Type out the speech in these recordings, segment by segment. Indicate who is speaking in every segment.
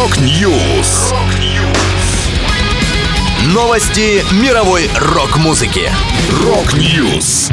Speaker 1: Rock News. Новости мировой рок-музыки. Rock News.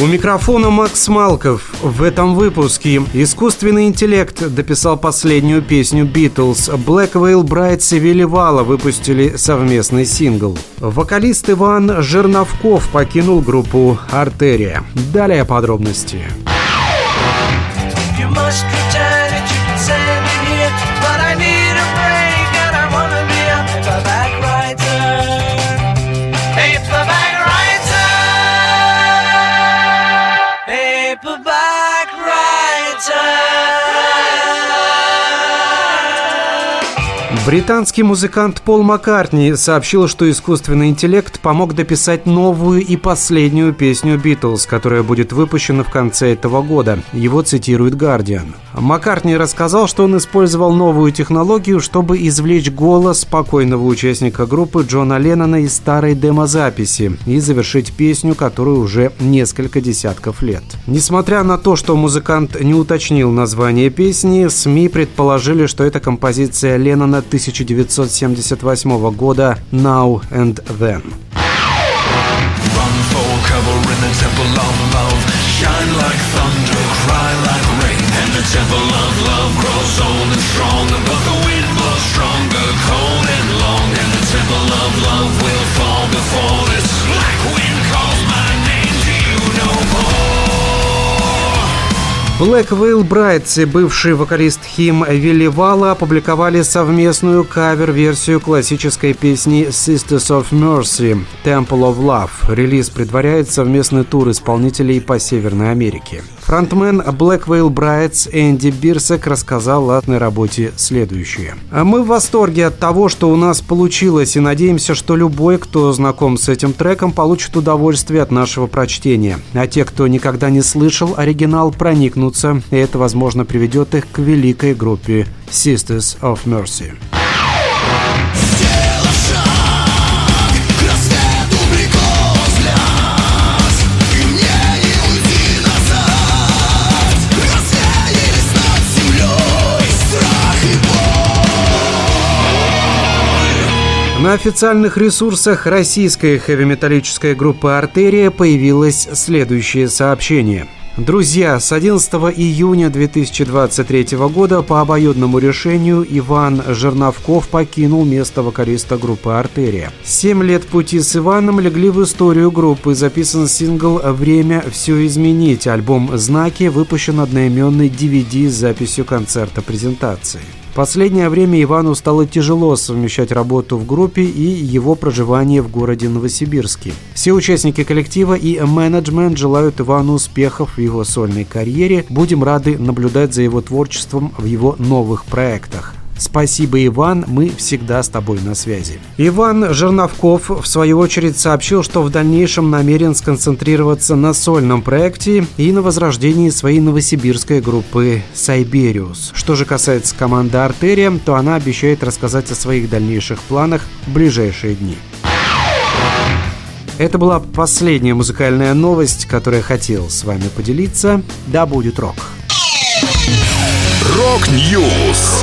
Speaker 2: У микрофона Макс Малков. В этом выпуске искусственный интеллект дописал последнюю песню Beatles. Black Veil Brides и Вилле Вало выпустили совместный сингл. Вокалист Иван Жерновков покинул группу «Артерия». Далее подробности. You must Британский музыкант Пол Маккартни сообщил, что искусственный интеллект помог дописать новую и последнюю песню «Битлз», которая будет выпущена в конце этого года. Его цитирует «Гардиан». Маккартни рассказал, что он использовал новую технологию, чтобы извлечь голос спокойного участника группы Джона Леннона из старой демозаписи и завершить песню, которую уже несколько десятков лет. Несмотря на то, что музыкант не уточнил название песни, СМИ предположили, что это композиция Леннона 1978 года «Now and Then». Shine like thunder, cry Black Veil Brides и бывший вокалист Хим Вилли Вала опубликовали совместную кавер-версию классической песни Sisters of Mercy Temple of Love. Релиз предваряет совместный тур исполнителей по Северной Америке. Фронтмен Black Veil Brides Энди Бирсек рассказал о этой работе следующее. «Мы в восторге от того, что у нас получилось, и надеемся, что любой, кто знаком с этим треком, получит удовольствие от нашего прочтения. А те, кто никогда не слышал оригинал, проникнутся, и это, возможно, приведет их к великой группе Sisters of Mercy». На официальных ресурсах российской хэви-металлической группы «Артерия» появилось следующее сообщение. Друзья, с 11 июня 2023 года по обоюдному решению Иван Жерновков покинул место вокалиста группы «Артерия». Семь лет пути с Иваном легли в историю группы. Записан сингл «Время все изменить». Альбом «Знаки» выпущен одноименный DVD с записью концерта презентации. Последнее время Ивану стало тяжело совмещать работу в группе и его проживание в городе Новосибирске. Все участники коллектива и менеджмент желают Ивану успехов в его сольной карьере. Будем рады наблюдать за его творчеством в его новых проектах. Спасибо, Иван, мы всегда с тобой на связи. Иван Жерновков, в свою очередь, сообщил, что в дальнейшем намерен сконцентрироваться на сольном проекте и на возрождении своей новосибирской группы «Сайбериус». Что же касается команды «Артерия», то она обещает рассказать о своих дальнейших планах в ближайшие дни. Это была последняя музыкальная новость, которую я хотел с вами поделиться. Да будет рок!
Speaker 1: Rock News!